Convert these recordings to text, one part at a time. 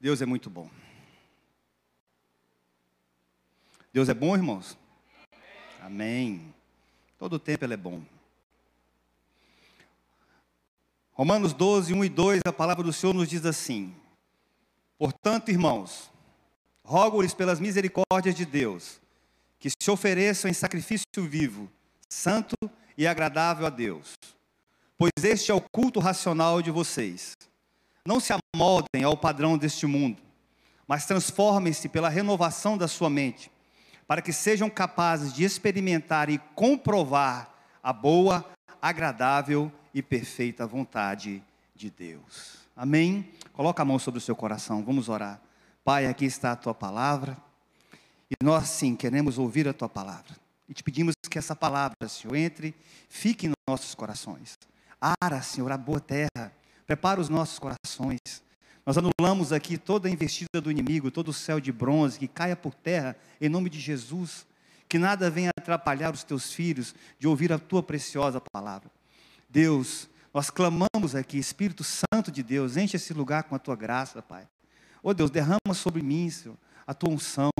Deus é muito bom. Deus é bom, irmãos? Amém. Todo o tempo Ele é bom. Romanos 12, 1 e 2, a palavra do Senhor nos diz assim: Portanto, irmãos, rogo-lhes pelas misericórdias de Deus, que se ofereçam em sacrifício vivo, santo e agradável a Deus, pois este é o culto racional de vocês. Não se amoldem ao padrão deste mundo, mas transformem-se pela renovação da sua mente, para que sejam capazes de experimentar e comprovar a boa, agradável e perfeita vontade de Deus. Amém? Coloca a mão sobre o seu coração, vamos orar. Pai, aqui está a tua palavra. E nós sim queremos ouvir a tua palavra. E te pedimos que essa palavra, Senhor, entre, fique em nossos corações. Ara, Senhor, a boa terra. Prepara os nossos corações. Nós anulamos aqui toda a investida do inimigo, todo o céu de bronze, que caia por terra, em nome de Jesus. Que nada venha atrapalhar os teus filhos de ouvir a tua preciosa palavra. Deus, nós clamamos aqui, Espírito Santo de Deus, enche esse lugar com a tua graça, Pai. Oh Deus, derrama sobre mim, Senhor, a tua unção.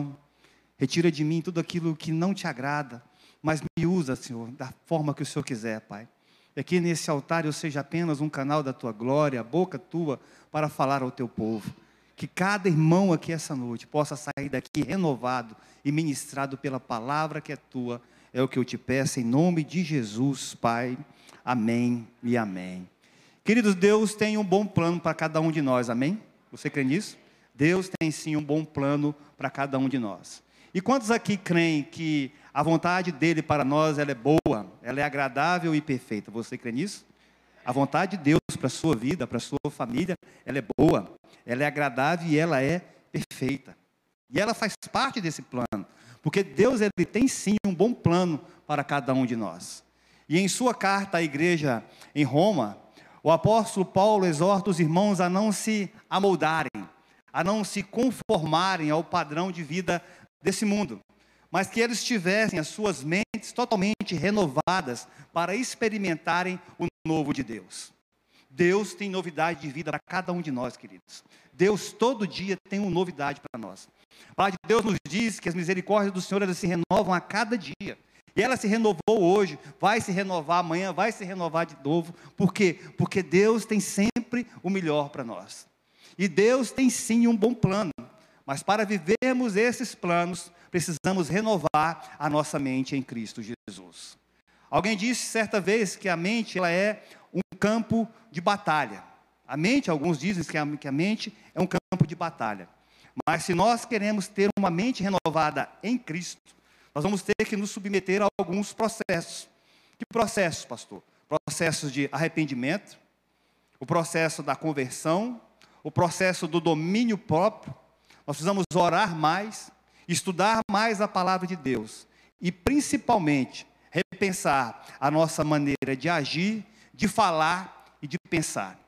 Retira de mim tudo aquilo que não te agrada, mas me usa, Senhor, da forma que o Senhor quiser, Pai. E aqui nesse altar eu seja apenas um canal da tua glória, a boca tua, para falar ao teu povo. Que cada irmão aqui essa noite possa sair daqui renovado e ministrado pela palavra que é tua. É o que eu te peço em nome de Jesus, Pai. Amém e amém. Queridos, Deus tem um bom plano para cada um de nós, amém? Você crê nisso? Deus tem sim um bom plano para cada um de nós. E quantos aqui creem que a vontade dele para nós ela é boa, ela é agradável e perfeita? Você crê nisso? A vontade de Deus para a sua vida, para a sua família, ela é boa, ela é agradável e ela é perfeita. E ela faz parte desse plano, porque Deus ele tem sim um bom plano para cada um de nós. E em sua carta à igreja em Roma, o apóstolo Paulo exorta os irmãos a não se amoldarem, a não se conformarem ao padrão de vida desse mundo, mas que eles tivessem as suas mentes totalmente renovadas para experimentarem o novo de Deus. Deus tem novidade de vida para cada um de nós, queridos. Deus todo dia tem uma novidade para nós. A palavra de Deus nos diz que as misericórdias do Senhor elas se renovam a cada dia. E ela se renovou hoje, vai se renovar amanhã, vai se renovar de novo. Por quê? Porque Deus tem sempre o melhor para nós. E Deus tem sim um bom plano. Mas para vivermos esses planos, precisamos renovar a nossa mente em Cristo Jesus. Alguém disse certa vez que a mente ela é um campo de batalha. A mente, alguns dizem que a, que a mente é um campo de batalha. Mas se nós queremos ter uma mente renovada em Cristo, nós vamos ter que nos submeter a alguns processos. Que processos, pastor? Processos de arrependimento, o processo da conversão, o processo do domínio próprio. Nós precisamos orar mais, estudar mais a palavra de Deus e, principalmente, repensar a nossa maneira de agir, de falar e de pensar.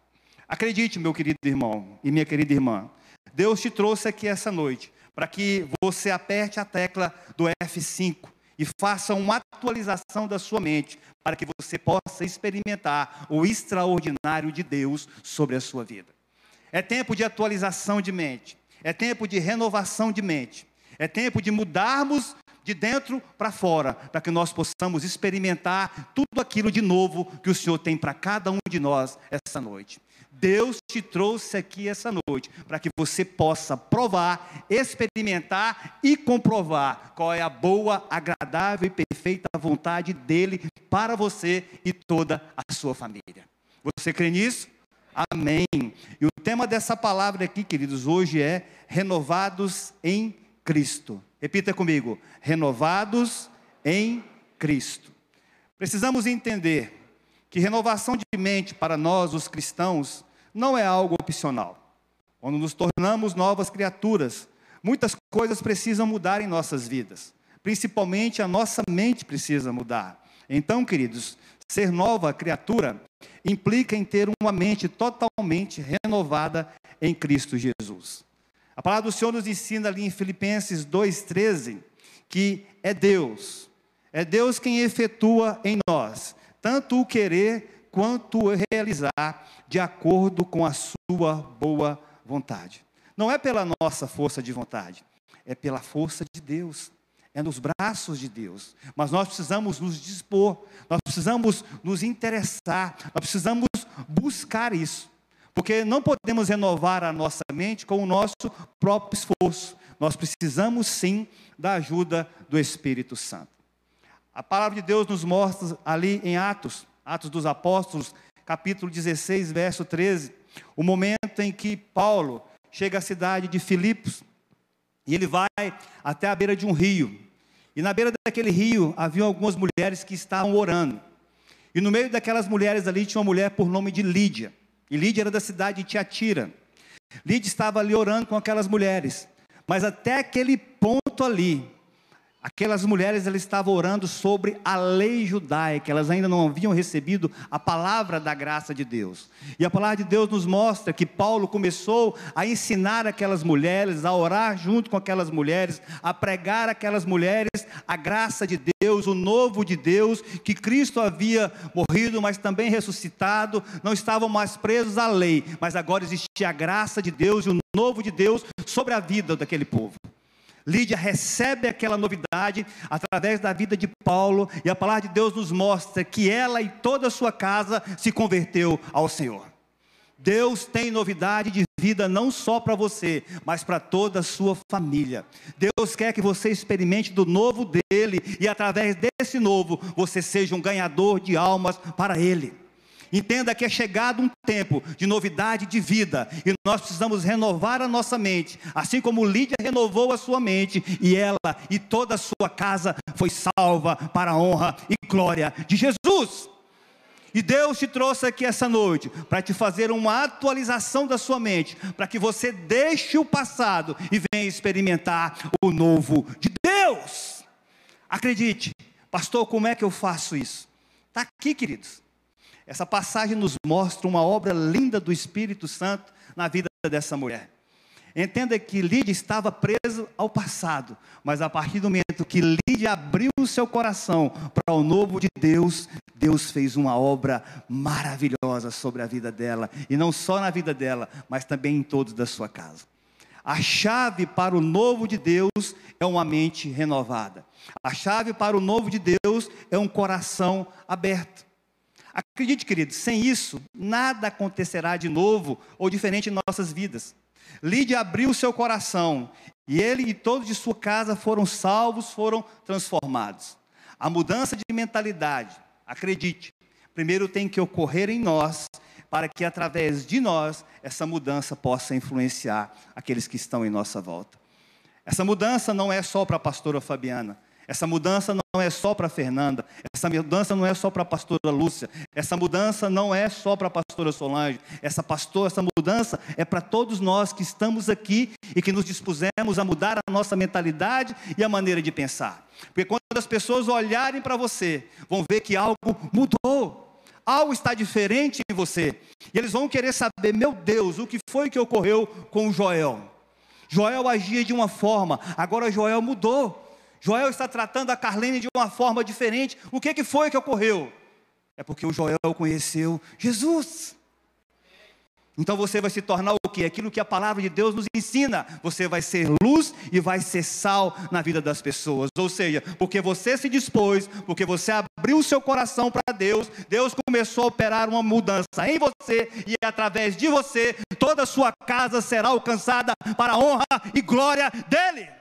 Acredite, meu querido irmão e minha querida irmã, Deus te trouxe aqui essa noite para que você aperte a tecla do F5 e faça uma atualização da sua mente, para que você possa experimentar o extraordinário de Deus sobre a sua vida. É tempo de atualização de mente, é tempo de renovação de mente, é tempo de mudarmos de dentro para fora, para que nós possamos experimentar tudo aquilo de novo que o Senhor tem para cada um de nós essa noite. Deus te trouxe aqui essa noite para que você possa provar, experimentar e comprovar qual é a boa, agradável e perfeita vontade dele para você e toda a sua família. Você crê nisso? Amém. E o tema dessa palavra aqui, queridos, hoje é renovados em Cristo. Repita comigo: renovados em Cristo. Precisamos entender que renovação de mente para nós, os cristãos, não é algo opcional. Quando nos tornamos novas criaturas, muitas coisas precisam mudar em nossas vidas. Principalmente a nossa mente precisa mudar. Então, queridos, ser nova criatura implica em ter uma mente totalmente renovada em Cristo Jesus. A palavra do Senhor nos ensina ali em Filipenses 2,13 que é Deus, é Deus quem efetua em nós tanto o querer quanto o realizar, de acordo com a sua boa vontade. Não é pela nossa força de vontade, é pela força de Deus, é nos braços de Deus. Mas nós precisamos nos dispor, nós precisamos nos interessar, nós precisamos buscar isso. Porque não podemos renovar a nossa mente com o nosso próprio esforço. Nós precisamos sim da ajuda do Espírito Santo. A palavra de Deus nos mostra ali em Atos, Atos dos Apóstolos, capítulo 16, verso 13, o momento em que Paulo chega à cidade de Filipos e ele vai até a beira de um rio. E na beira daquele rio havia algumas mulheres que estavam orando. E no meio daquelas mulheres ali tinha uma mulher por nome de Lídia. E Lídia era da cidade de Tiatira. Lídia estava ali orando com aquelas mulheres. Mas até aquele ponto ali, Aquelas mulheres elas estavam orando sobre a lei judaica, elas ainda não haviam recebido a palavra da graça de Deus. E a palavra de Deus nos mostra que Paulo começou a ensinar aquelas mulheres, a orar junto com aquelas mulheres, a pregar aquelas mulheres a graça de Deus, o novo de Deus, que Cristo havia morrido, mas também ressuscitado, não estavam mais presos à lei, mas agora existia a graça de Deus e o novo de Deus sobre a vida daquele povo. Lídia recebe aquela novidade através da vida de Paulo, e a palavra de Deus nos mostra que ela e toda a sua casa se converteu ao Senhor. Deus tem novidade de vida não só para você, mas para toda a sua família. Deus quer que você experimente do novo dele e através desse novo você seja um ganhador de almas para ele. Entenda que é chegado um tempo de novidade de vida e nós precisamos renovar a nossa mente, assim como Lídia renovou a sua mente e ela e toda a sua casa foi salva para a honra e glória de Jesus. E Deus te trouxe aqui essa noite para te fazer uma atualização da sua mente, para que você deixe o passado e venha experimentar o novo de Deus. Acredite, pastor, como é que eu faço isso? Está aqui, queridos. Essa passagem nos mostra uma obra linda do Espírito Santo na vida dessa mulher. Entenda que Lídia estava presa ao passado, mas a partir do momento que Lídia abriu o seu coração para o novo de Deus, Deus fez uma obra maravilhosa sobre a vida dela, e não só na vida dela, mas também em todos da sua casa. A chave para o novo de Deus é uma mente renovada. A chave para o novo de Deus é um coração aberto. Acredite, querido, sem isso, nada acontecerá de novo ou diferente em nossas vidas. Lídia abriu seu coração e ele e todos de sua casa foram salvos, foram transformados. A mudança de mentalidade, acredite, primeiro tem que ocorrer em nós, para que através de nós essa mudança possa influenciar aqueles que estão em nossa volta. Essa mudança não é só para a pastora Fabiana, essa mudança não é só para Fernanda, essa mudança não é só para a pastora Lúcia, essa mudança não é só para a pastora Solange, essa pastora, essa mudança é para todos nós que estamos aqui e que nos dispusemos a mudar a nossa mentalidade e a maneira de pensar. Porque quando as pessoas olharem para você, vão ver que algo mudou. Algo está diferente em você. E eles vão querer saber, meu Deus, o que foi que ocorreu com Joel? Joel agia de uma forma, agora Joel mudou. Joel está tratando a Carlene de uma forma diferente. O que, que foi que ocorreu? É porque o Joel conheceu Jesus. Então você vai se tornar o que? Aquilo que a palavra de Deus nos ensina. Você vai ser luz e vai ser sal na vida das pessoas. Ou seja, porque você se dispôs, porque você abriu o seu coração para Deus, Deus começou a operar uma mudança em você e através de você toda a sua casa será alcançada para a honra e glória dele.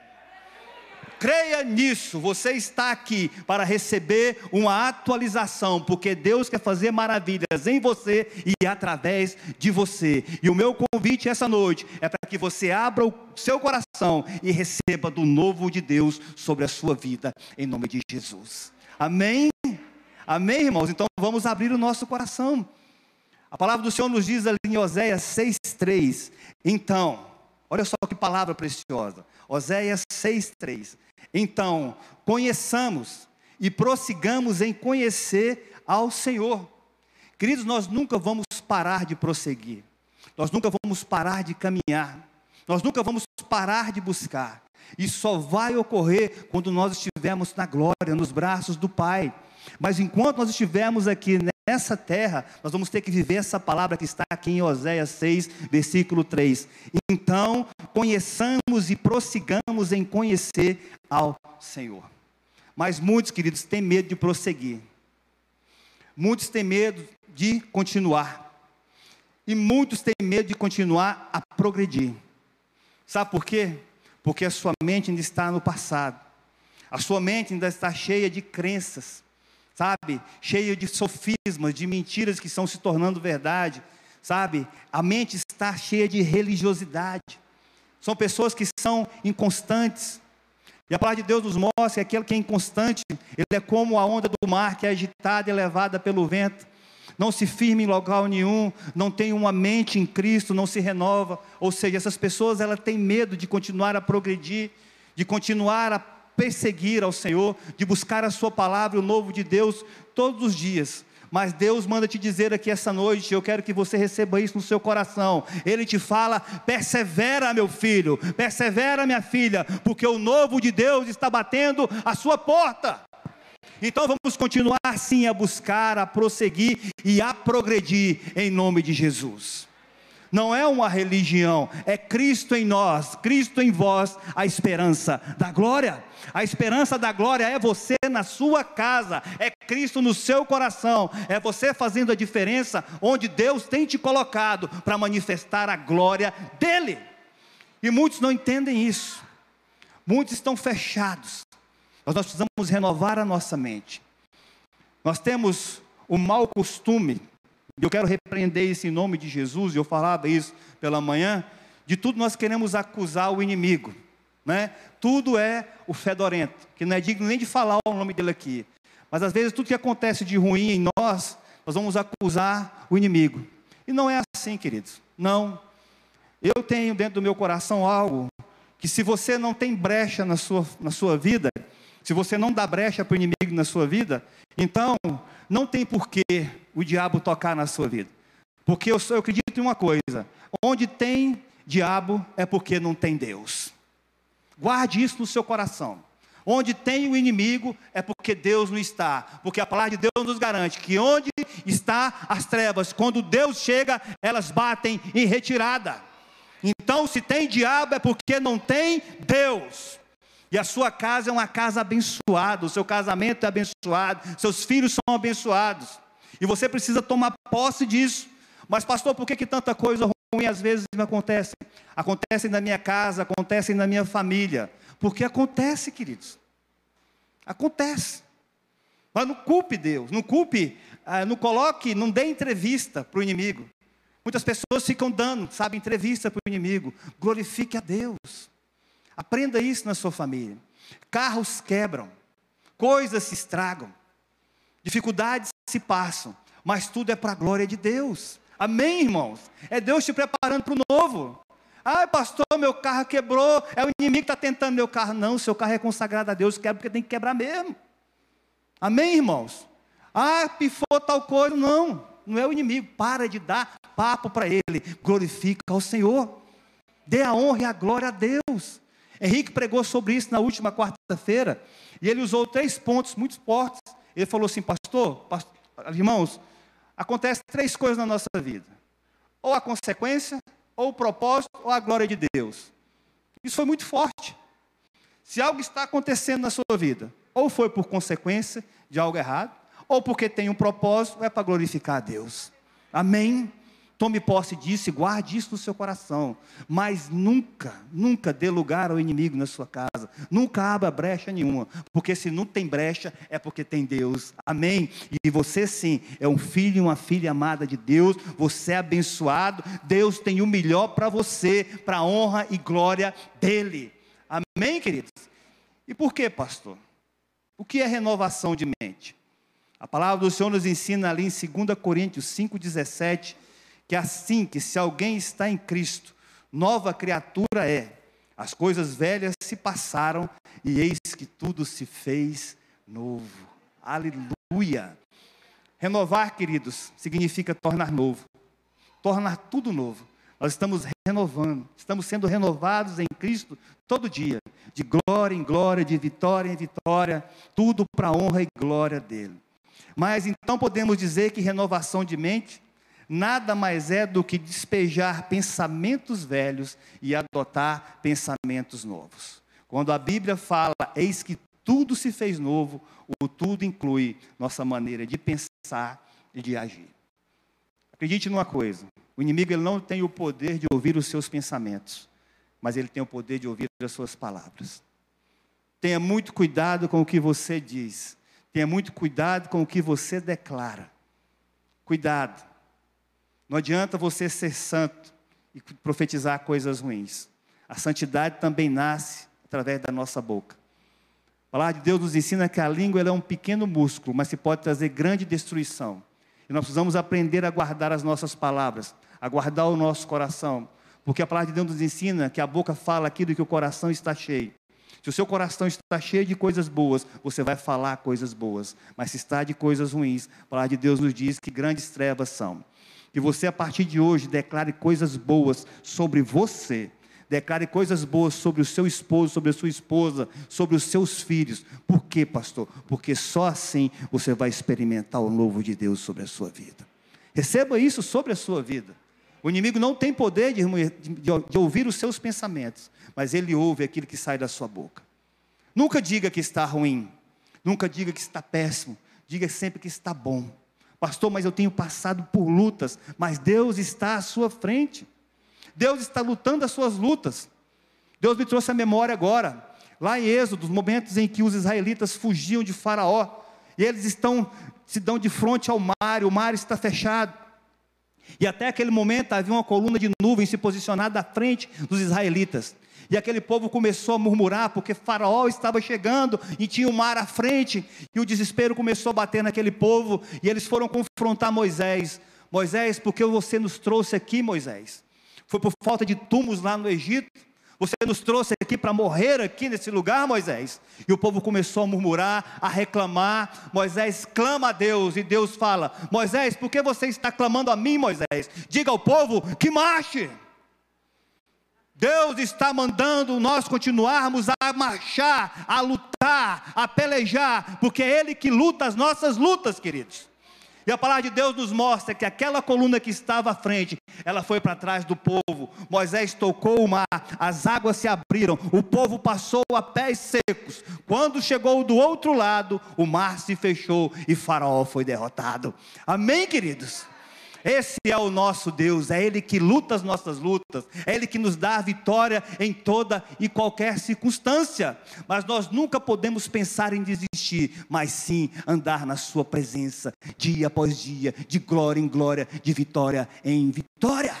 Creia nisso, você está aqui para receber uma atualização, porque Deus quer fazer maravilhas em você e através de você. E o meu convite essa noite é para que você abra o seu coração e receba do novo de Deus sobre a sua vida, em nome de Jesus. Amém? Amém, irmãos? Então vamos abrir o nosso coração. A palavra do Senhor nos diz ali em Oséias 6,3. Então, olha só que palavra preciosa. Oséias 6,3. Então, conheçamos e prossigamos em conhecer ao Senhor. Queridos, nós nunca vamos parar de prosseguir, nós nunca vamos parar de caminhar, nós nunca vamos parar de buscar. E só vai ocorrer quando nós estivermos na glória, nos braços do Pai. Mas enquanto nós estivermos aqui nessa terra, nós vamos ter que viver essa palavra que está aqui em Oséias 6, versículo 3. Então, conheçamos e prossigamos em conhecer ao Senhor. Mas muitos, queridos, têm medo de prosseguir. Muitos têm medo de continuar. E muitos têm medo de continuar a progredir. Sabe por quê? Porque a sua mente ainda está no passado. A sua mente ainda está cheia de crenças, sabe? Cheia de sofismas, de mentiras que estão se tornando verdade, sabe? A mente está cheia de religiosidade. São pessoas que são inconstantes. E a palavra de Deus nos mostra que aquele que é inconstante, ele é como a onda do mar que é agitada e levada pelo vento. Não se firma em local nenhum, não tem uma mente em Cristo, não se renova. Ou seja, essas pessoas elas têm medo de continuar a progredir, de continuar a perseguir ao Senhor, de buscar a Sua palavra, o novo de Deus, todos os dias. Mas Deus manda te dizer aqui essa noite, eu quero que você receba isso no seu coração. Ele te fala: persevera, meu filho, persevera, minha filha, porque o novo de Deus está batendo a sua porta. Então vamos continuar sim a buscar, a prosseguir e a progredir em nome de Jesus não é uma religião, é Cristo em nós, Cristo em vós, a esperança da glória. A esperança da glória é você na sua casa, é Cristo no seu coração, é você fazendo a diferença onde Deus tem te colocado para manifestar a glória dEle. E muitos não entendem isso, muitos estão fechados, mas nós precisamos renovar a nossa mente. Nós temos o mau costume eu quero repreender isso em nome de Jesus, e eu falava isso pela manhã, de tudo nós queremos acusar o inimigo. Né? Tudo é o fedorento, que não é digno nem de falar o nome dele aqui. Mas às vezes tudo que acontece de ruim em nós, nós vamos acusar o inimigo. E não é assim, queridos. Não. Eu tenho dentro do meu coração algo que se você não tem brecha na sua, na sua vida, se você não dá brecha para o inimigo na sua vida, então não tem porquê o diabo tocar na sua vida. Porque eu, eu acredito em uma coisa: onde tem diabo é porque não tem Deus. Guarde isso no seu coração. Onde tem o inimigo é porque Deus não está. Porque a palavra de Deus nos garante que onde está as trevas, quando Deus chega, elas batem em retirada. Então, se tem diabo é porque não tem Deus. E a sua casa é uma casa abençoada, o seu casamento é abençoado, seus filhos são abençoados. E você precisa tomar posse disso. Mas, pastor, por que, que tanta coisa ruim às vezes me acontece? Acontece na minha casa, acontece na minha família. Porque acontece, queridos. Acontece. Mas não culpe Deus, não culpe, ah, não coloque, não dê entrevista para o inimigo. Muitas pessoas ficam dando, sabe, entrevista para o inimigo. Glorifique a Deus. Aprenda isso na sua família. Carros quebram, coisas se estragam, dificuldades se passam, mas tudo é para a glória de Deus. Amém, irmãos? É Deus te preparando para o novo. Ah, pastor, meu carro quebrou, é o inimigo que está tentando meu carro. Não, seu carro é consagrado a Deus, quebra porque tem que quebrar mesmo. Amém, irmãos? Ah, pifou tal coisa. Não, não é o inimigo. Para de dar papo para ele. Glorifica ao Senhor. Dê a honra e a glória a Deus. Henrique pregou sobre isso na última quarta-feira. E ele usou três pontos muito fortes. Ele falou assim, pastor, pastor irmãos, acontece três coisas na nossa vida: ou a consequência, ou o propósito, ou a glória de Deus. Isso foi muito forte. Se algo está acontecendo na sua vida, ou foi por consequência de algo errado, ou porque tem um propósito, é para glorificar a Deus. Amém? Tome posse disso e guarde isso no seu coração. Mas nunca, nunca dê lugar ao inimigo na sua casa. Nunca abra brecha nenhuma. Porque se não tem brecha, é porque tem Deus. Amém? E você sim, é um filho e uma filha amada de Deus. Você é abençoado. Deus tem o melhor para você, para a honra e glória dEle. Amém, queridos? E por que, pastor? O que é renovação de mente? A palavra do Senhor nos ensina ali em 2 Coríntios 5,17 que assim que se alguém está em Cristo, nova criatura é. As coisas velhas se passaram e eis que tudo se fez novo. Aleluia. Renovar, queridos, significa tornar novo. Tornar tudo novo. Nós estamos renovando, estamos sendo renovados em Cristo todo dia, de glória em glória, de vitória em vitória, tudo para a honra e glória dele. Mas então podemos dizer que renovação de mente nada mais é do que despejar pensamentos velhos e adotar pensamentos novos. Quando a Bíblia fala, eis que tudo se fez novo, o tudo inclui nossa maneira de pensar e de agir. Acredite numa coisa: o inimigo ele não tem o poder de ouvir os seus pensamentos, mas ele tem o poder de ouvir as suas palavras. Tenha muito cuidado com o que você diz, tenha muito cuidado com o que você declara. Cuidado. Não adianta você ser santo e profetizar coisas ruins. A santidade também nasce através da nossa boca. A palavra de Deus nos ensina que a língua é um pequeno músculo, mas que pode trazer grande destruição. E nós precisamos aprender a guardar as nossas palavras, a guardar o nosso coração, porque a palavra de Deus nos ensina que a boca fala aquilo que o coração está cheio. Se o seu coração está cheio de coisas boas, você vai falar coisas boas. Mas se está de coisas ruins, a palavra de Deus nos diz que grandes trevas são. Que você, a partir de hoje, declare coisas boas sobre você. Declare coisas boas sobre o seu esposo, sobre a sua esposa, sobre os seus filhos. Por quê, pastor? Porque só assim você vai experimentar o novo de Deus sobre a sua vida. Receba isso sobre a sua vida. O inimigo não tem poder de, de, de, ouvir os seus pensamentos, mas ele ouve aquilo que sai da sua boca. Nunca diga que está ruim, nunca diga que está péssimo, diga sempre que está bom. Pastor, mas eu tenho passado por lutas, mas Deus está à sua frente. Deus está lutando as suas lutas. Deus me trouxe a memória agora, lá em Êxodo, os momentos em que os israelitas fugiam de Faraó, e eles estão se dão de frente ao mar, e o mar está fechado. E até aquele momento havia uma coluna de nuvem se posicionada à frente dos israelitas. E aquele povo começou a murmurar, porque Faraó estava chegando e tinha o mar à frente, e o desespero começou a bater naquele povo, e eles foram confrontar Moisés. Moisés, por que você nos trouxe aqui, Moisés? Foi por falta de túmulos lá no Egito? Você nos trouxe aqui para morrer aqui nesse lugar, Moisés? E o povo começou a murmurar, a reclamar. Moisés clama a Deus e Deus fala: Moisés, por que você está clamando a mim, Moisés? Diga ao povo que marche. Deus está mandando nós continuarmos a marchar, a lutar, a pelejar, porque é Ele que luta as nossas lutas, queridos. E a palavra de Deus nos mostra que aquela coluna que estava à frente, ela foi para trás do povo. Moisés tocou o mar, as águas se abriram, o povo passou a pés secos. Quando chegou do outro lado, o mar se fechou e Faraó foi derrotado. Amém, queridos? Esse é o nosso Deus, é Ele que luta as nossas lutas, é Ele que nos dá a vitória em toda e qualquer circunstância. Mas nós nunca podemos pensar em desistir, mas sim andar na Sua presença, dia após dia, de glória em glória, de vitória em vitória.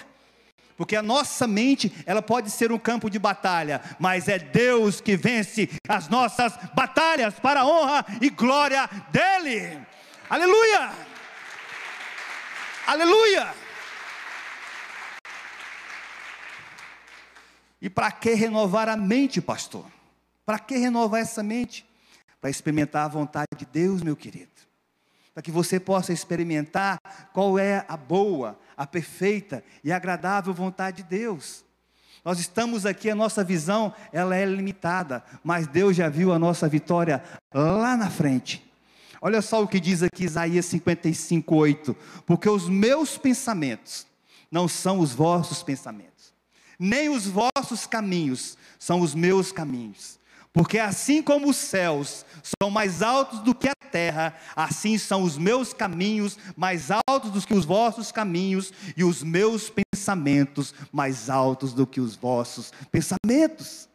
Porque a nossa mente, ela pode ser um campo de batalha, mas é Deus que vence as nossas batalhas para a honra e glória dEle. Aleluia! Aleluia! E para que renovar a mente, pastor? Para que renovar essa mente? Para experimentar a vontade de Deus, meu querido. Para que você possa experimentar qual é a boa, a perfeita e agradável vontade de Deus. Nós estamos aqui, a nossa visão, ela é limitada, mas Deus já viu a nossa vitória lá na frente. Olha só o que diz aqui Isaías 55, 8. Porque os meus pensamentos não são os vossos pensamentos, nem os vossos caminhos são os meus caminhos. Porque assim como os céus são mais altos do que a terra, assim são os meus caminhos mais altos do que os vossos caminhos, e os meus pensamentos mais altos do que os vossos pensamentos.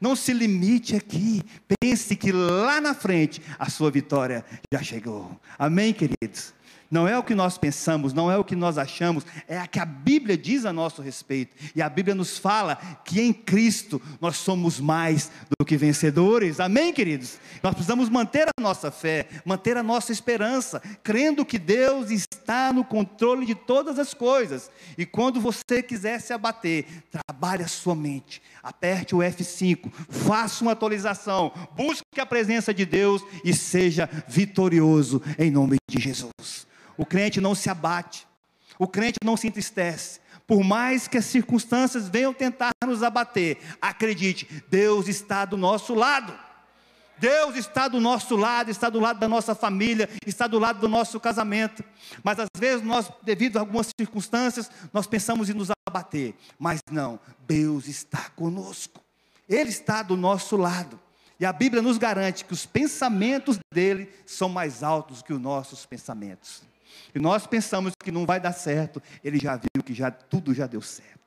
Não se limite aqui. Pense que lá na frente a sua vitória já chegou. Amém, queridos? Não é o que nós pensamos, não é o que nós achamos, é a que a Bíblia diz a nosso respeito. E a Bíblia nos fala que em Cristo nós somos mais do que vencedores. Amém, queridos? Nós precisamos manter a nossa fé, manter a nossa esperança, crendo que Deus está no controle de todas as coisas. E quando você quiser se abater, trabalhe a sua mente, aperte o F5, faça uma atualização, busque a presença de Deus e seja vitorioso em nome de Jesus. O crente não se abate, o crente não se entristece. Por mais que as circunstâncias venham tentar nos abater, acredite, Deus está do nosso lado. Deus está do nosso lado, está do lado da nossa família, está do lado do nosso casamento. Mas às vezes nós, devido a algumas circunstâncias, nós pensamos em nos abater. Mas não, Deus está conosco. Ele está do nosso lado. E a Bíblia nos garante que os pensamentos dele são mais altos que os nossos pensamentos. E nós pensamos que não vai dar certo, ele já viu que já tudo já deu certo.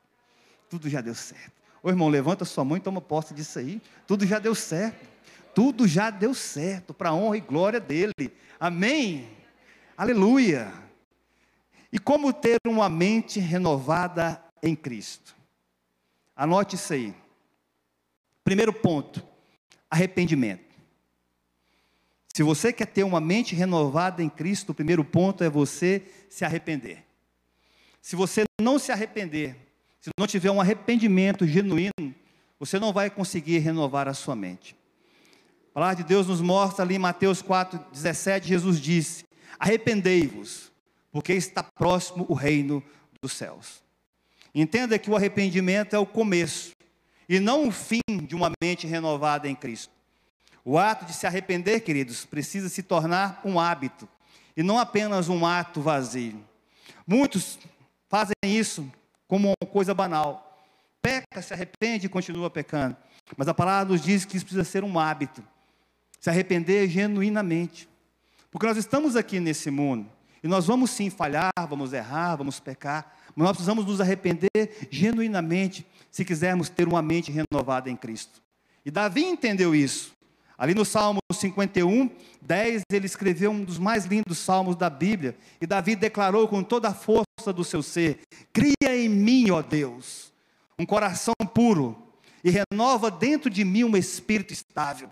Tudo já deu certo. Ô irmão, levanta sua mão e toma posse disso aí. Tudo já deu certo. Tudo já deu certo para a honra e glória dele. Amém. Aleluia. E como ter uma mente renovada em Cristo? Anote isso aí. Primeiro ponto: arrependimento. Se você quer ter uma mente renovada em Cristo, o primeiro ponto é você se arrepender. Se você não se arrepender, se não tiver um arrependimento genuíno, você não vai conseguir renovar a sua mente. A palavra de Deus nos mostra ali em Mateus 4,17, Jesus disse: Arrependei-vos, porque está próximo o reino dos céus. Entenda que o arrependimento é o começo, e não o fim de uma mente renovada em Cristo. O ato de se arrepender, queridos, precisa se tornar um hábito e não apenas um ato vazio. Muitos fazem isso como uma coisa banal. Peca, se arrepende e continua pecando. Mas a palavra nos diz que isso precisa ser um hábito. Se arrepender genuinamente. Porque nós estamos aqui nesse mundo e nós vamos sim falhar, vamos errar, vamos pecar, mas nós precisamos nos arrepender genuinamente se quisermos ter uma mente renovada em Cristo. E Davi entendeu isso. Ali no Salmo 51, 10, ele escreveu um dos mais lindos salmos da Bíblia. E Davi declarou com toda a força do seu ser: Cria em mim, ó Deus, um coração puro, e renova dentro de mim um espírito estável.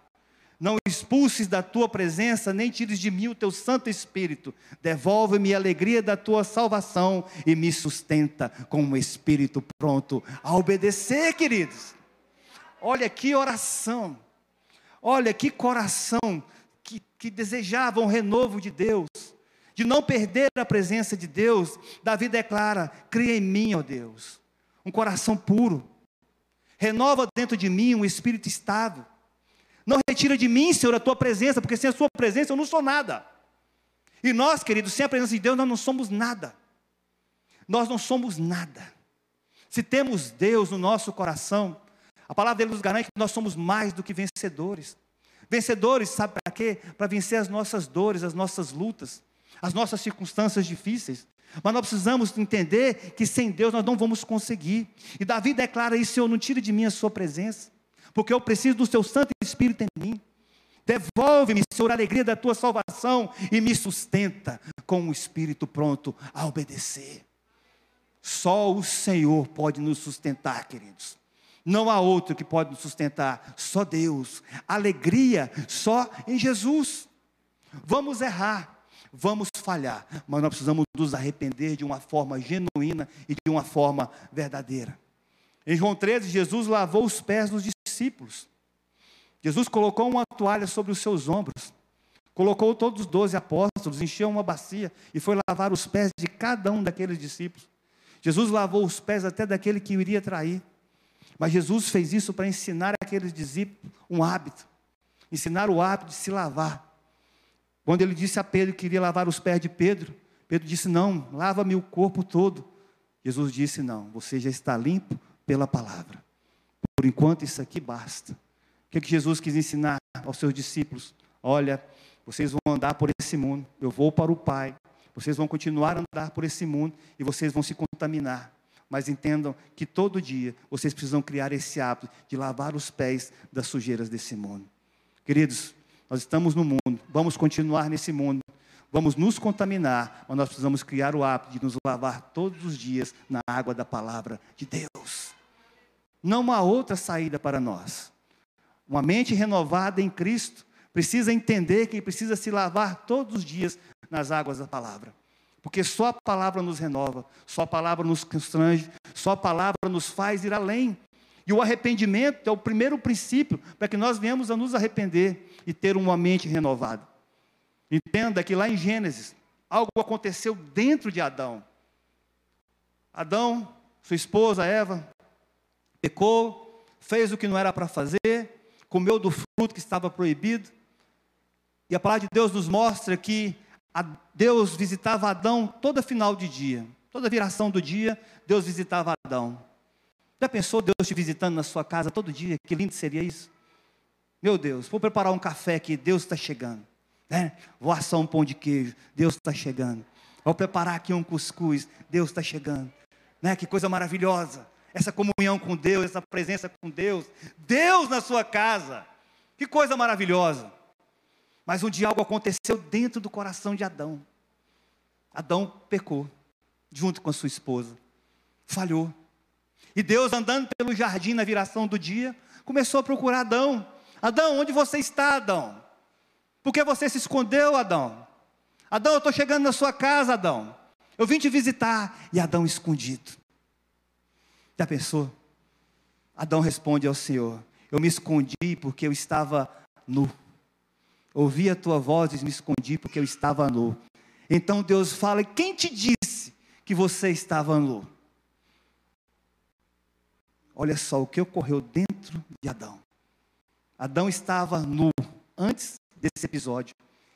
Não expulses da tua presença, nem tires de mim o teu Santo Espírito. Devolve-me a alegria da tua salvação e me sustenta com um espírito pronto a obedecer, queridos. Olha que oração. Olha que coração que, que desejava um renovo de Deus, de não perder a presença de Deus. Davi declara: Cria em mim, ó Deus, um coração puro, renova dentro de mim um espírito estável. Não retira de mim, Senhor, a tua presença, porque sem a sua presença eu não sou nada. E nós, queridos, sem a presença de Deus, nós não somos nada. Nós não somos nada. Se temos Deus no nosso coração, a palavra dele nos garante que nós somos mais do que vencedores. Vencedores, sabe para quê? Para vencer as nossas dores, as nossas lutas, as nossas circunstâncias difíceis. Mas nós precisamos entender que sem Deus nós não vamos conseguir. E Davi declara isso: Senhor, não tire de mim a sua presença, porque eu preciso do seu Santo Espírito em mim. Devolve-me, Senhor, a alegria da tua salvação e me sustenta com o um espírito pronto a obedecer. Só o Senhor pode nos sustentar, queridos. Não há outro que pode nos sustentar, só Deus. Alegria só em Jesus. Vamos errar, vamos falhar, mas nós precisamos nos arrepender de uma forma genuína e de uma forma verdadeira. Em João 13, Jesus lavou os pés dos discípulos. Jesus colocou uma toalha sobre os seus ombros, colocou todos os doze apóstolos, encheu uma bacia e foi lavar os pés de cada um daqueles discípulos. Jesus lavou os pés até daquele que iria trair. Mas Jesus fez isso para ensinar aqueles discípulos um hábito, ensinar o hábito de se lavar. Quando ele disse a Pedro que queria lavar os pés de Pedro, Pedro disse: Não, lava-me o corpo todo. Jesus disse: Não, você já está limpo pela palavra. Enquanto, isso aqui basta. O que, é que Jesus quis ensinar aos seus discípulos? Olha, vocês vão andar por esse mundo, eu vou para o Pai, vocês vão continuar a andar por esse mundo e vocês vão se contaminar mas entendam que todo dia vocês precisam criar esse hábito de lavar os pés das sujeiras desse mundo. Queridos, nós estamos no mundo, vamos continuar nesse mundo, vamos nos contaminar, mas nós precisamos criar o hábito de nos lavar todos os dias na água da palavra de Deus. Não há outra saída para nós. Uma mente renovada em Cristo precisa entender que precisa se lavar todos os dias nas águas da palavra. Porque só a palavra nos renova, só a palavra nos constrange, só a palavra nos faz ir além. E o arrependimento é o primeiro princípio para que nós venhamos a nos arrepender e ter uma mente renovada. Entenda que lá em Gênesis, algo aconteceu dentro de Adão. Adão, sua esposa Eva, pecou, fez o que não era para fazer, comeu do fruto que estava proibido. E a palavra de Deus nos mostra que Deus visitava Adão toda final de dia, toda viração do dia, Deus visitava Adão. Já pensou Deus te visitando na sua casa todo dia? Que lindo seria isso? Meu Deus, vou preparar um café aqui, Deus está chegando. Né? Vou assar um pão de queijo, Deus está chegando. Vou preparar aqui um cuscuz, Deus está chegando. Né? Que coisa maravilhosa. Essa comunhão com Deus, essa presença com Deus. Deus na sua casa. Que coisa maravilhosa. Mas um dia algo aconteceu dentro do coração de Adão. Adão pecou, junto com a sua esposa. Falhou. E Deus, andando pelo jardim na viração do dia, começou a procurar Adão. Adão, onde você está, Adão? Por que você se escondeu, Adão? Adão, eu estou chegando na sua casa, Adão. Eu vim te visitar. E Adão escondido. Já pensou? Adão responde ao Senhor: Eu me escondi porque eu estava nu. Ouvi a tua voz e me escondi porque eu estava nu. Então Deus fala: Quem te disse que você estava nu? Olha só o que ocorreu dentro de Adão. Adão estava nu antes desse episódio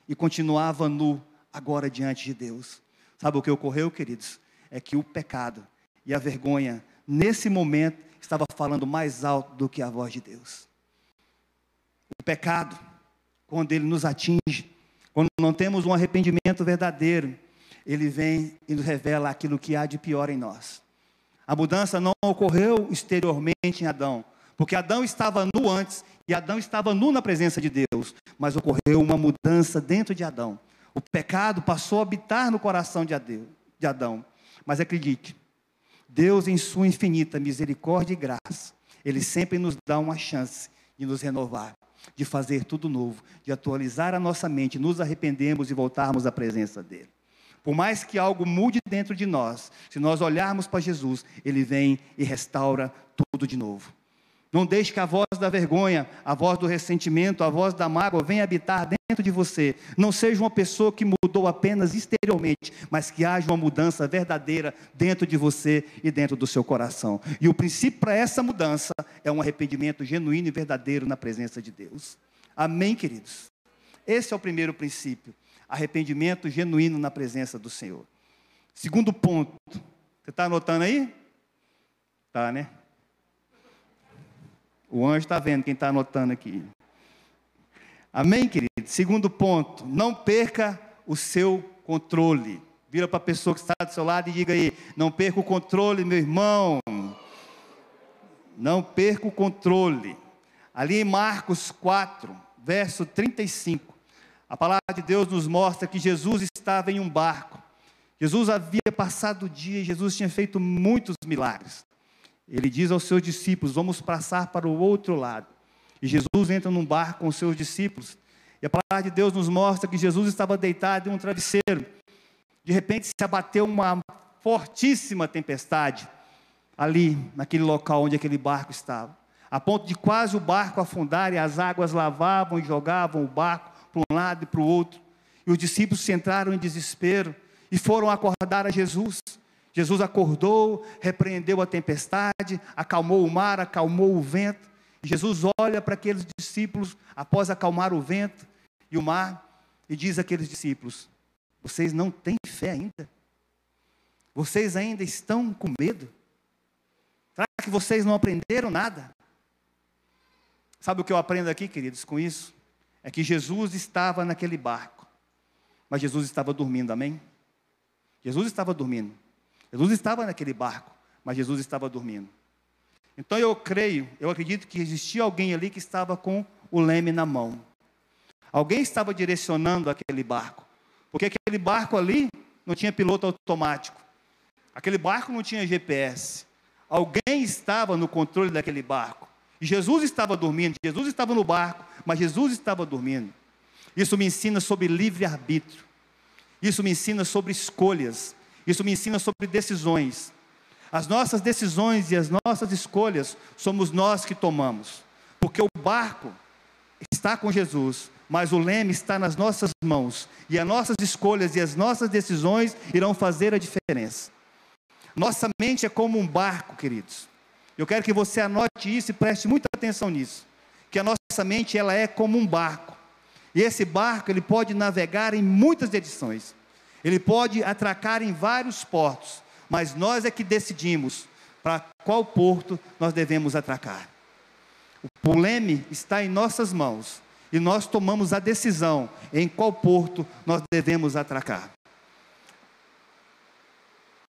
e continuava nu agora diante de Deus. Sabe o que ocorreu, queridos? É que o pecado e a vergonha, nesse momento, estava falando mais alto do que a voz de Deus. O pecado quando ele nos atinge, quando não temos um arrependimento verdadeiro, ele vem e nos revela aquilo que há de pior em nós. A mudança não ocorreu exteriormente em Adão, porque Adão estava nu antes e Adão estava nu na presença de Deus, mas ocorreu uma mudança dentro de Adão. O pecado passou a habitar no coração de Adão. Mas acredite, Deus, em Sua infinita misericórdia e graça, Ele sempre nos dá uma chance de nos renovar de fazer tudo novo, de atualizar a nossa mente, nos arrependemos e voltarmos à presença dEle. Por mais que algo mude dentro de nós, se nós olharmos para Jesus, Ele vem e restaura tudo de novo. Não deixe que a voz da vergonha, a voz do ressentimento, a voz da mágoa venha habitar dentro de você. Não seja uma pessoa que mudou apenas exteriormente, mas que haja uma mudança verdadeira dentro de você e dentro do seu coração. E o princípio para essa mudança é um arrependimento genuíno e verdadeiro na presença de Deus. Amém, queridos? Esse é o primeiro princípio. Arrependimento genuíno na presença do Senhor. Segundo ponto. Você está anotando aí? Tá, né? O anjo está vendo quem está anotando aqui. Amém, querido? Segundo ponto, não perca o seu controle. Vira para a pessoa que está do seu lado e diga aí: não perca o controle, meu irmão. Não perca o controle. Ali em Marcos 4, verso 35, a palavra de Deus nos mostra que Jesus estava em um barco. Jesus havia passado o dia e Jesus tinha feito muitos milagres. Ele diz aos seus discípulos: Vamos passar para o outro lado. E Jesus entra num barco com os seus discípulos. E a palavra de Deus nos mostra que Jesus estava deitado em um travesseiro. De repente se abateu uma fortíssima tempestade ali, naquele local onde aquele barco estava. A ponto de quase o barco afundar e as águas lavavam e jogavam o barco para um lado e para o outro. E os discípulos se entraram em desespero e foram acordar a Jesus. Jesus acordou, repreendeu a tempestade, acalmou o mar, acalmou o vento. Jesus olha para aqueles discípulos após acalmar o vento e o mar e diz àqueles discípulos: Vocês não têm fé ainda? Vocês ainda estão com medo? Será que vocês não aprenderam nada? Sabe o que eu aprendo aqui, queridos, com isso? É que Jesus estava naquele barco, mas Jesus estava dormindo, amém? Jesus estava dormindo. Jesus estava naquele barco, mas Jesus estava dormindo. Então eu creio, eu acredito que existia alguém ali que estava com o leme na mão. Alguém estava direcionando aquele barco. Porque aquele barco ali não tinha piloto automático. Aquele barco não tinha GPS. Alguém estava no controle daquele barco. Jesus estava dormindo, Jesus estava no barco, mas Jesus estava dormindo. Isso me ensina sobre livre-arbítrio. Isso me ensina sobre escolhas. Isso me ensina sobre decisões. As nossas decisões e as nossas escolhas somos nós que tomamos. Porque o barco está com Jesus, mas o leme está nas nossas mãos. E as nossas escolhas e as nossas decisões irão fazer a diferença. Nossa mente é como um barco, queridos. Eu quero que você anote isso e preste muita atenção nisso. que a nossa mente ela é como um barco. E esse barco ele pode navegar em muitas direções. Ele pode atracar em vários portos, mas nós é que decidimos para qual porto nós devemos atracar. O leme está em nossas mãos e nós tomamos a decisão em qual porto nós devemos atracar.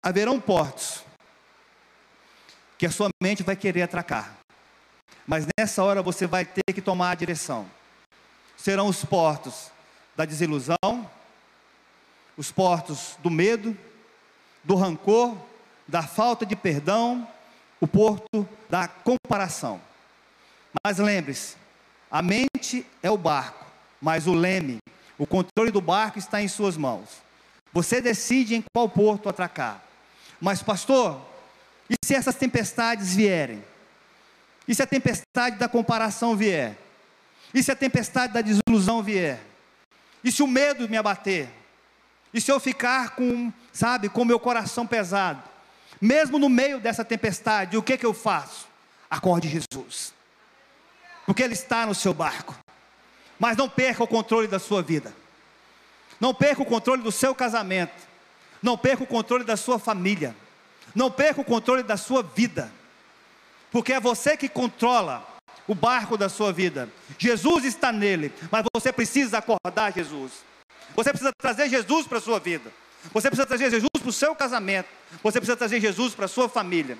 Haverão portos que a sua mente vai querer atracar, mas nessa hora você vai ter que tomar a direção. Serão os portos da desilusão, os portos do medo, do rancor, da falta de perdão, o porto da comparação. Mas lembre-se, a mente é o barco, mas o leme, o controle do barco está em suas mãos. Você decide em qual porto atracar. Mas, pastor, e se essas tempestades vierem? E se a tempestade da comparação vier? E se a tempestade da desilusão vier? E se o medo me abater? E se eu ficar com, sabe, com meu coração pesado? Mesmo no meio dessa tempestade, o que que eu faço? Acorde Jesus porque Ele está no seu barco. Mas não perca o controle da sua vida, não perca o controle do seu casamento, não perca o controle da sua família, não perca o controle da sua vida, porque é você que controla o barco da sua vida. Jesus está nele, mas você precisa acordar Jesus. Você precisa trazer Jesus para a sua vida. Você precisa trazer Jesus para o seu casamento. Você precisa trazer Jesus para a sua família.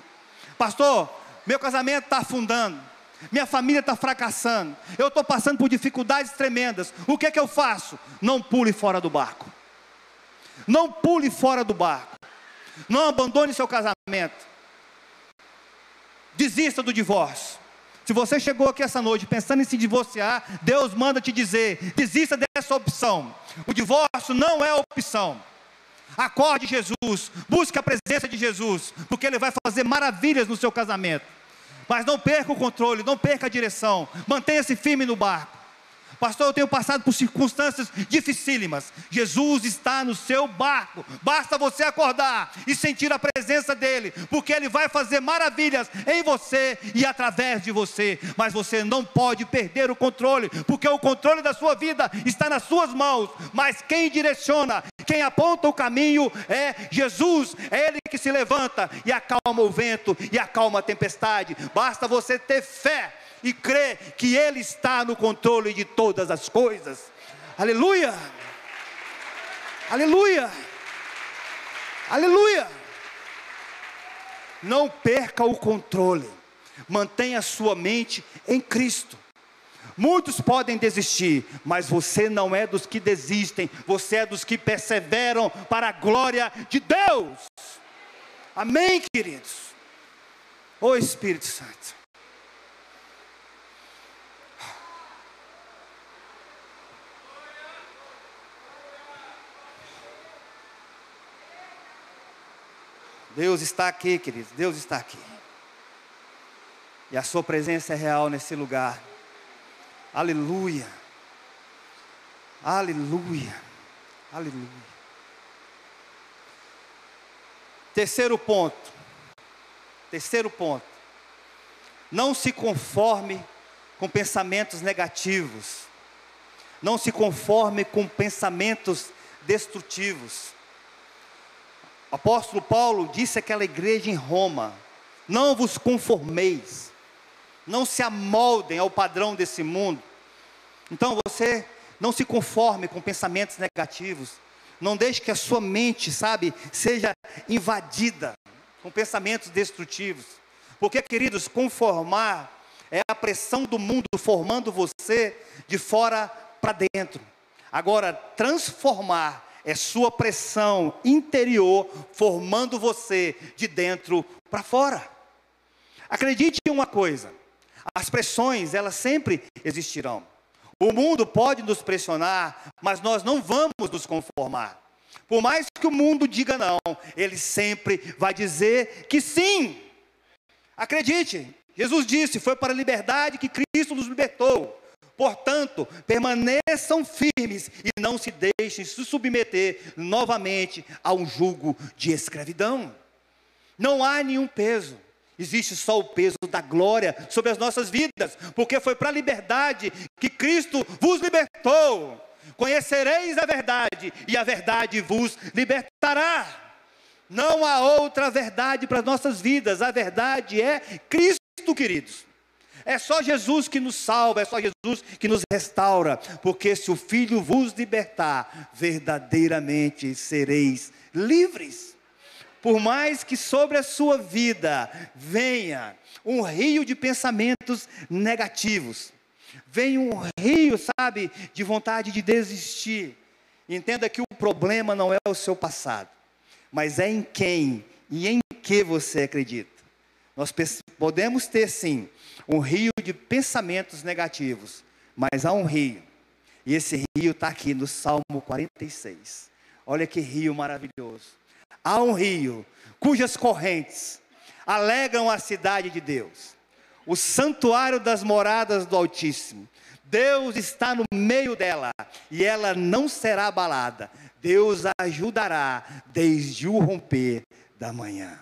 Pastor, meu casamento está afundando minha família está fracassando, eu estou passando por dificuldades tremendas. O que é que eu faço? Não pule fora do barco. Não pule fora do barco. Não abandone seu casamento. Desista do divórcio. Se você chegou aqui essa noite pensando em se divorciar, Deus manda te dizer: desista dessa opção. O divórcio não é opção. Acorde Jesus, busque a presença de Jesus, porque Ele vai fazer maravilhas no seu casamento. Mas não perca o controle, não perca a direção. Mantenha-se firme no barco. Pastor, eu tenho passado por circunstâncias dificílimas. Jesus está no seu barco. Basta você acordar e sentir a presença dele, porque ele vai fazer maravilhas em você e através de você. Mas você não pode perder o controle, porque o controle da sua vida está nas suas mãos. Mas quem direciona, quem aponta o caminho é Jesus. É ele que se levanta e acalma o vento e acalma a tempestade. Basta você ter fé e crê que Ele está no controle de todas as coisas. Aleluia! Aleluia! Aleluia! Não perca o controle, mantenha sua mente em Cristo. Muitos podem desistir, mas você não é dos que desistem, você é dos que perseveram para a glória de Deus. Amém, queridos? Ô Espírito Santo. Deus está aqui, queridos. Deus está aqui. E a sua presença é real nesse lugar. Aleluia. Aleluia. Aleluia. Terceiro ponto. Terceiro ponto. Não se conforme com pensamentos negativos. Não se conforme com pensamentos destrutivos. Apóstolo Paulo disse àquela igreja em Roma: Não vos conformeis, não se amoldem ao padrão desse mundo. Então você não se conforme com pensamentos negativos. Não deixe que a sua mente, sabe, seja invadida com pensamentos destrutivos. Porque, queridos, conformar é a pressão do mundo formando você de fora para dentro. Agora, transformar é sua pressão interior formando você de dentro para fora. Acredite em uma coisa: as pressões, elas sempre existirão. O mundo pode nos pressionar, mas nós não vamos nos conformar. Por mais que o mundo diga não, ele sempre vai dizer que sim. Acredite, Jesus disse: foi para a liberdade que Cristo nos libertou. Portanto, permaneçam firmes e não se deixem se submeter novamente a um jugo de escravidão. Não há nenhum peso, Existe só o peso da glória sobre as nossas vidas, porque foi para a liberdade que Cristo vos libertou. Conhecereis a verdade, e a verdade vos libertará. Não há outra verdade para as nossas vidas, a verdade é Cristo, queridos. É só Jesus que nos salva, é só Jesus que nos restaura, porque se o Filho vos libertar, verdadeiramente sereis livres. Por mais que sobre a sua vida venha um rio de pensamentos negativos, venha um rio, sabe, de vontade de desistir. Entenda que o problema não é o seu passado, mas é em quem e em que você acredita. Nós podemos ter sim um rio de pensamentos negativos, mas há um rio, e esse rio está aqui no Salmo 46. Olha que rio maravilhoso. Há um rio cujas correntes alegram a cidade de Deus, o santuário das moradas do Altíssimo. Deus está no meio dela e ela não será abalada. Deus a ajudará desde o romper da manhã.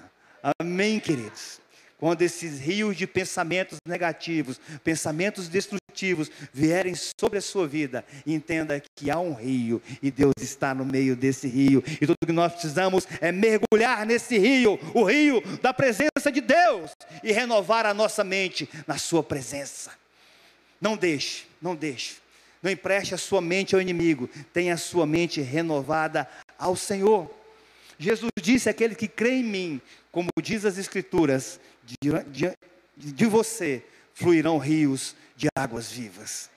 Amém, queridos? Quando esses rios de pensamentos negativos, pensamentos destrutivos vierem sobre a sua vida, entenda que há um rio e Deus está no meio desse rio. E tudo que nós precisamos é mergulhar nesse rio, o rio da presença de Deus, e renovar a nossa mente na Sua presença. Não deixe, não deixe. Não empreste a sua mente ao inimigo, tenha a sua mente renovada ao Senhor. Jesus disse: aquele que crê em mim, como diz as Escrituras, de, de, de você fluirão rios de águas vivas.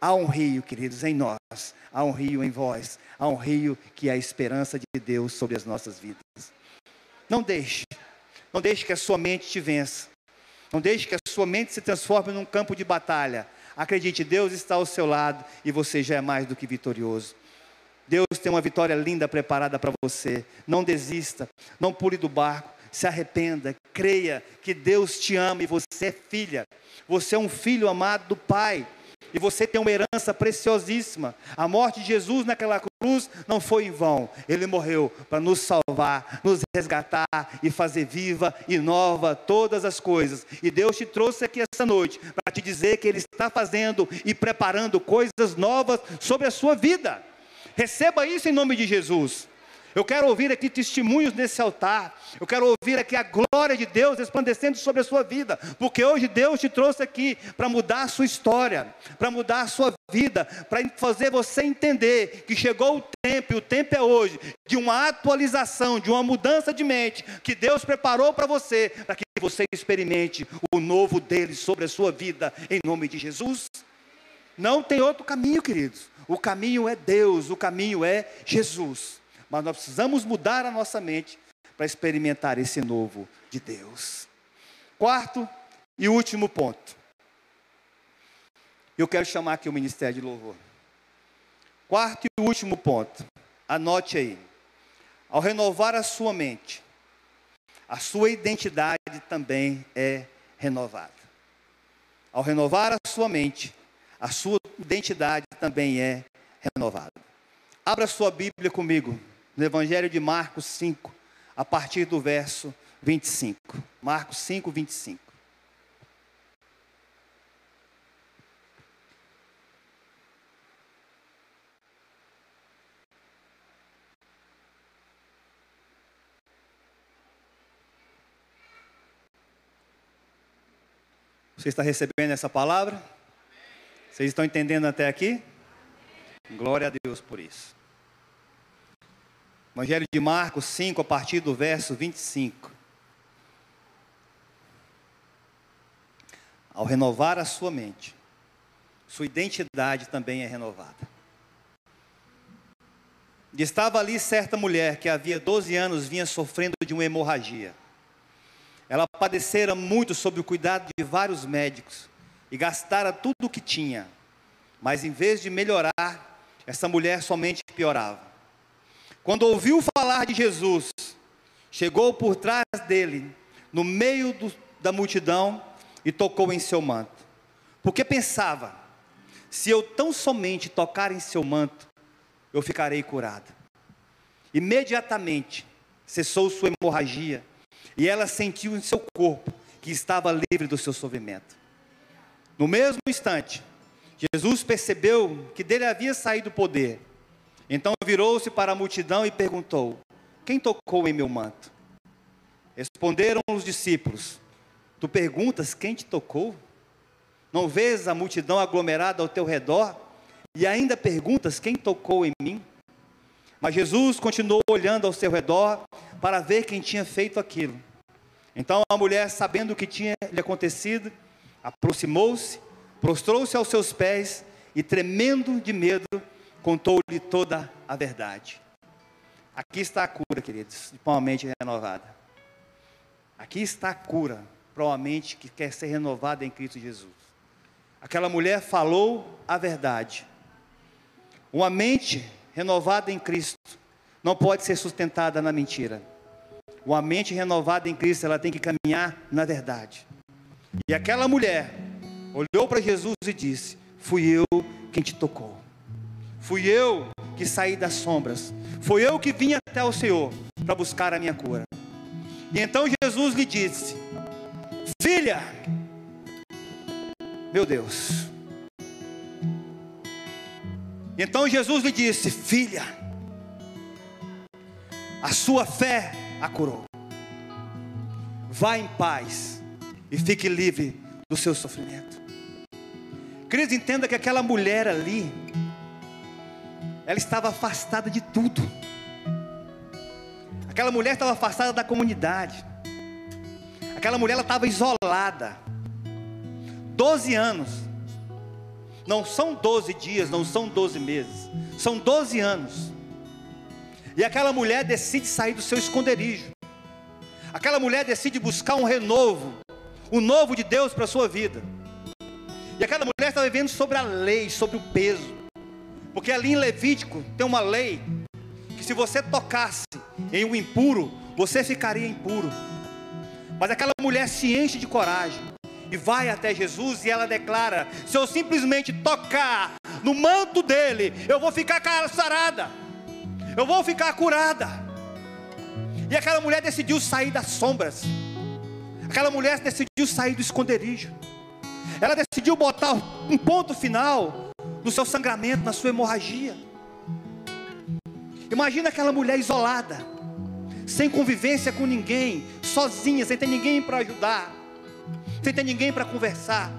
Há um rio, queridos, em nós, há um rio em vós, há um rio que é a esperança de Deus sobre as nossas vidas. Não deixe, não deixe que a sua mente te vença, não deixe que a sua mente se transforme num campo de batalha. Acredite, Deus está ao seu lado e você já é mais do que vitorioso. Deus tem uma vitória linda preparada para você. Não desista, não pule do barco, se arrependa, creia que Deus te ama e você é filha. Você é um filho amado do Pai. E você tem uma herança preciosíssima. A morte de Jesus naquela cruz não foi em vão. Ele morreu para nos salvar, nos resgatar e fazer viva e nova todas as coisas. E Deus te trouxe aqui essa noite para te dizer que Ele está fazendo e preparando coisas novas sobre a sua vida. Receba isso em nome de Jesus. Eu quero ouvir aqui testemunhos nesse altar. Eu quero ouvir aqui a glória de Deus resplandecendo sobre a sua vida, porque hoje Deus te trouxe aqui para mudar a sua história, para mudar a sua vida, para fazer você entender que chegou o tempo, e o tempo é hoje, de uma atualização, de uma mudança de mente que Deus preparou para você, para que você experimente o novo dele sobre a sua vida, em nome de Jesus. Não tem outro caminho, queridos. O caminho é Deus, o caminho é Jesus mas nós precisamos mudar a nossa mente para experimentar esse novo de Deus. Quarto e último ponto. Eu quero chamar aqui o Ministério de Louvor. Quarto e último ponto. Anote aí. Ao renovar a sua mente, a sua identidade também é renovada. Ao renovar a sua mente, a sua identidade também é renovada. Abra sua Bíblia comigo no Evangelho de Marcos 5, a partir do verso 25. Marcos 5, 25. Você está recebendo essa palavra? Vocês estão entendendo até aqui? Glória a Deus por isso. Evangelho de Marcos 5, a partir do verso 25. Ao renovar a sua mente, sua identidade também é renovada. Estava ali certa mulher que havia 12 anos vinha sofrendo de uma hemorragia. Ela padecera muito sob o cuidado de vários médicos e gastara tudo o que tinha. Mas em vez de melhorar, essa mulher somente piorava. Quando ouviu falar de Jesus, chegou por trás dele, no meio do, da multidão, e tocou em seu manto. Porque pensava: se eu tão somente tocar em seu manto, eu ficarei curada. Imediatamente cessou sua hemorragia, e ela sentiu em seu corpo que estava livre do seu sofrimento. No mesmo instante, Jesus percebeu que dele havia saído o poder. Então virou-se para a multidão e perguntou: Quem tocou em meu manto? Responderam os discípulos: Tu perguntas quem te tocou? Não vês a multidão aglomerada ao teu redor? E ainda perguntas quem tocou em mim? Mas Jesus continuou olhando ao seu redor para ver quem tinha feito aquilo. Então a mulher, sabendo o que tinha lhe acontecido, aproximou-se, prostrou-se aos seus pés e, tremendo de medo, contou-lhe toda a verdade. Aqui está a cura, queridos, de uma mente renovada. Aqui está a cura para uma mente que quer ser renovada em Cristo Jesus. Aquela mulher falou a verdade. Uma mente renovada em Cristo não pode ser sustentada na mentira. Uma mente renovada em Cristo, ela tem que caminhar na verdade. E aquela mulher olhou para Jesus e disse: Fui eu quem te tocou. Fui eu que saí das sombras. Foi eu que vim até o Senhor para buscar a minha cura. E então Jesus lhe disse: Filha, meu Deus, então Jesus lhe disse: Filha, a sua fé a curou. Vá em paz e fique livre do seu sofrimento. Queridos, entenda que aquela mulher ali, ela estava afastada de tudo. Aquela mulher estava afastada da comunidade. Aquela mulher estava isolada. Doze anos não são 12 dias, não são 12 meses, são 12 anos. E aquela mulher decide sair do seu esconderijo. Aquela mulher decide buscar um renovo, um novo de Deus para a sua vida. E aquela mulher está vivendo sobre a lei, sobre o peso. Porque ali em Levítico tem uma lei que se você tocasse em um impuro, você ficaria impuro. Mas aquela mulher se enche de coragem e vai até Jesus e ela declara: se eu simplesmente tocar no manto dele, eu vou ficar sarada, eu vou ficar curada. E aquela mulher decidiu sair das sombras, aquela mulher decidiu sair do esconderijo, ela decidiu botar um ponto final no seu sangramento, na sua hemorragia. Imagina aquela mulher isolada, sem convivência com ninguém, sozinha, sem ter ninguém para ajudar sem ter ninguém para conversar.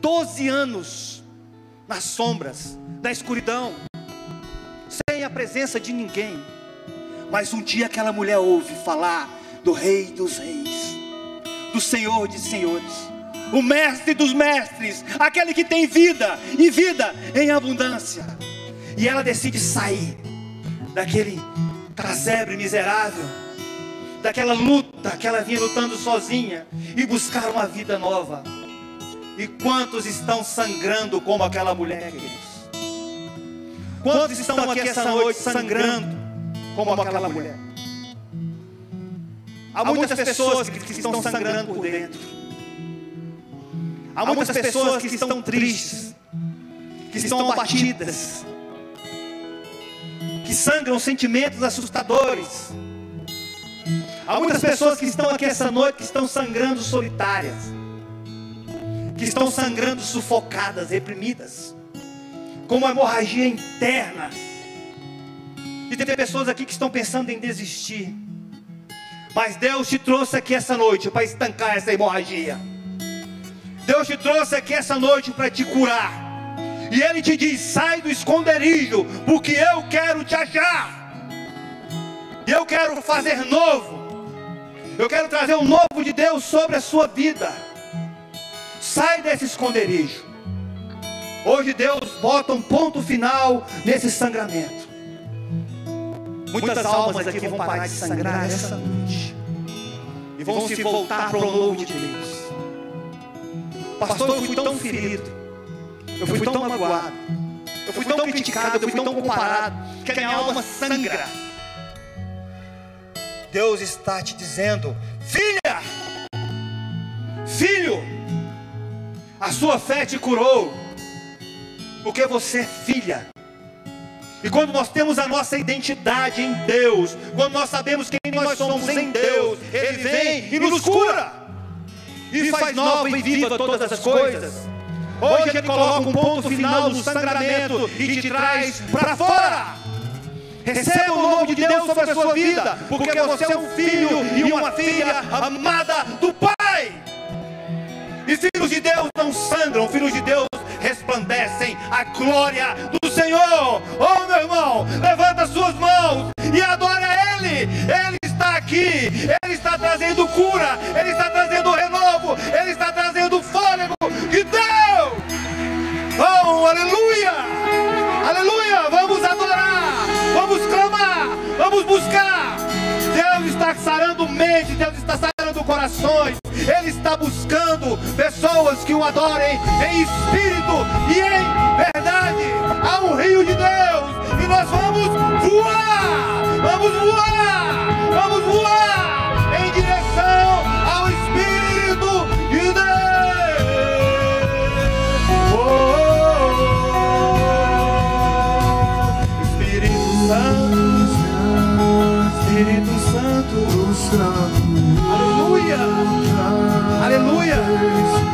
Doze anos nas sombras, na escuridão, sem a presença de ninguém. Mas um dia aquela mulher ouve falar do Rei dos Reis, do Senhor de Senhores, o Mestre dos Mestres, aquele que tem vida e vida em abundância. E ela decide sair daquele casebre miserável daquela luta que ela vinha lutando sozinha e buscar uma vida nova. E quantos estão sangrando como aquela mulher, queridos? Quantos estão aqui essa noite sangrando como aquela mulher? Há muitas pessoas que, estão sangrando por dentro. Há muitas pessoas que estão tristes, que estão abatidas, que sangram sentimentos assustadores Há muitas pessoas que estão aqui essa noite que estão sangrando solitárias, que estão sangrando sufocadas, reprimidas, com uma hemorragia interna. E tem pessoas aqui que estão pensando em desistir. Mas Deus te trouxe aqui essa noite para estancar essa hemorragia. Deus te trouxe aqui essa noite para te curar. E Ele te diz: sai do esconderijo, porque eu quero te achar. Eu quero fazer novo. Eu quero trazer um novo de Deus sobre a sua vida. Sai desse esconderijo. Hoje Deus bota um ponto final nesse sangramento. Muitas almas aqui vão parar de sangrar essa noite. E vão se voltar para o novo de Deus. Pastor, eu fui tão ferido. Eu fui tão magoado. Eu fui tão criticado, eu fui tão comparado. Que a minha alma sangra. Deus está te dizendo: Filha, filho, a sua fé te curou, porque você é filha. E quando nós temos a nossa identidade em Deus, quando nós sabemos quem nós somos em Deus, Ele vem e nos cura. e faz nova e viva todas as coisas. Hoje Ele coloca um ponto final no sangramento e te traz para fora. Receba o nome de Deus sobre a sua vida, porque você é um filho e uma filha amada do Pai. E filhos de Deus não sangram, filhos de Deus resplandecem a glória do Senhor. Oh, meu irmão, levanta suas mãos e adore a Ele. Ele está aqui, Ele está trazendo cura, Ele está trazendo renovo, Ele está trazendo fôlego de Deus. Oh, aleluia! Aleluia! Vamos adorar, vamos clamar, vamos buscar. Deus está sarando mentes, Deus está sarando corações. Ele está buscando pessoas que o adorem em espírito e em verdade. Há um rio de Deus e nós vamos voar, vamos voar, vamos voar em direção ao Espírito de Deus. Oh, Espírito Santo, Espírito Santo. Aleluia! Aleluia!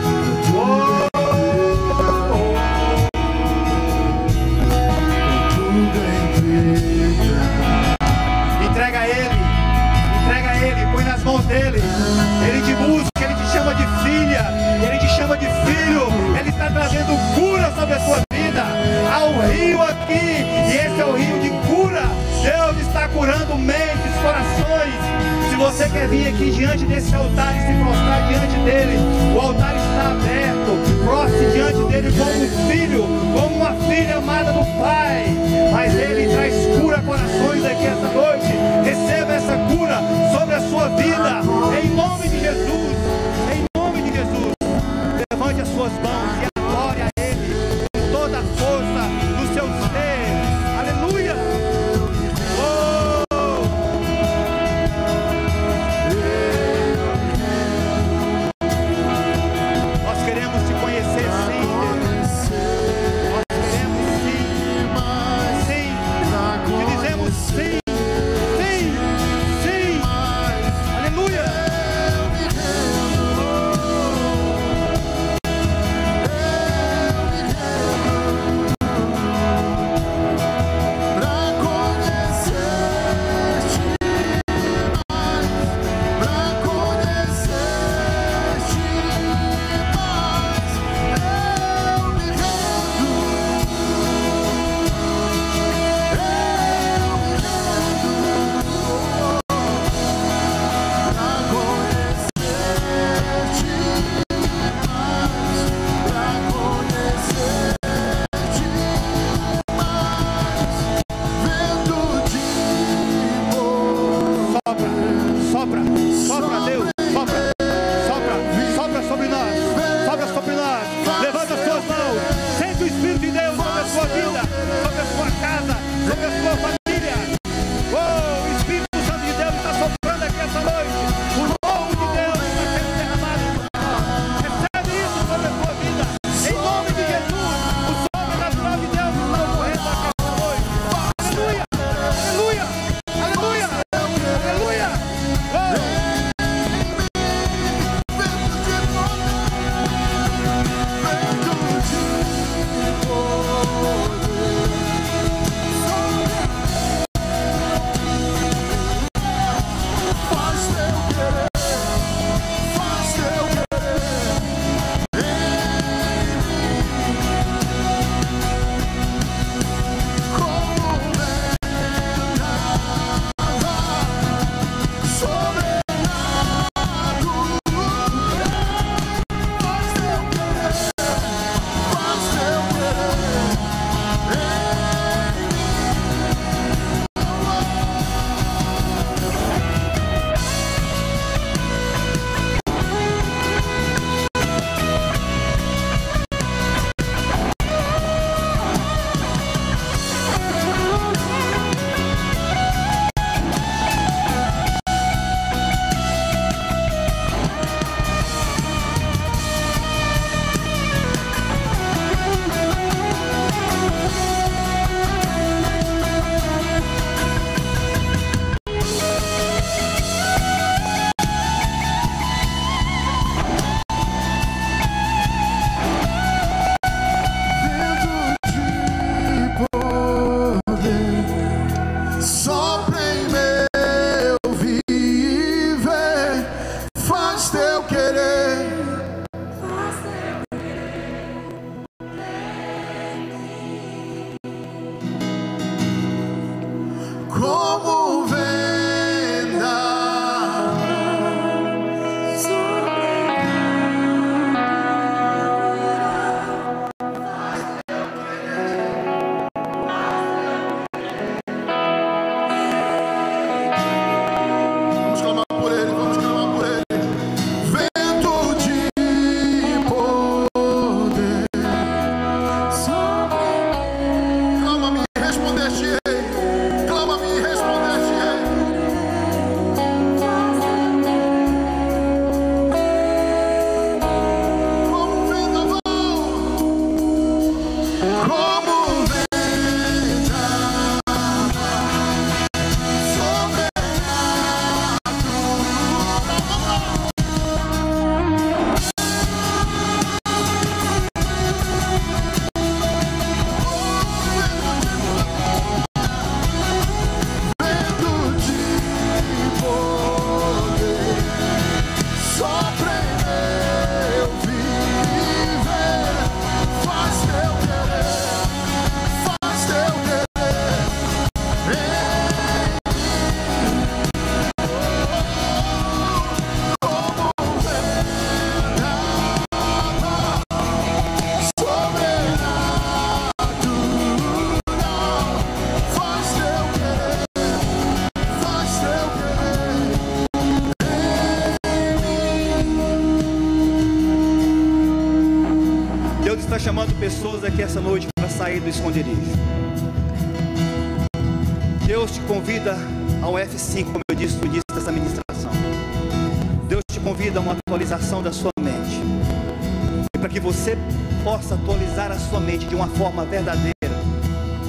Você possa atualizar a sua mente de uma forma verdadeira,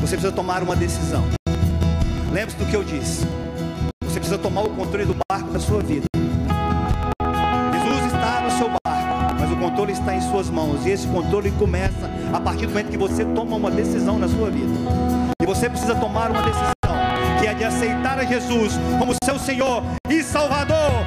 você precisa tomar uma decisão. Lembre-se do que eu disse. Você precisa tomar o controle do barco da sua vida. Jesus está no seu barco, mas o controle está em suas mãos. E esse controle começa a partir do momento que você toma uma decisão na sua vida. E você precisa tomar uma decisão, que é de aceitar a Jesus como seu Senhor e Salvador.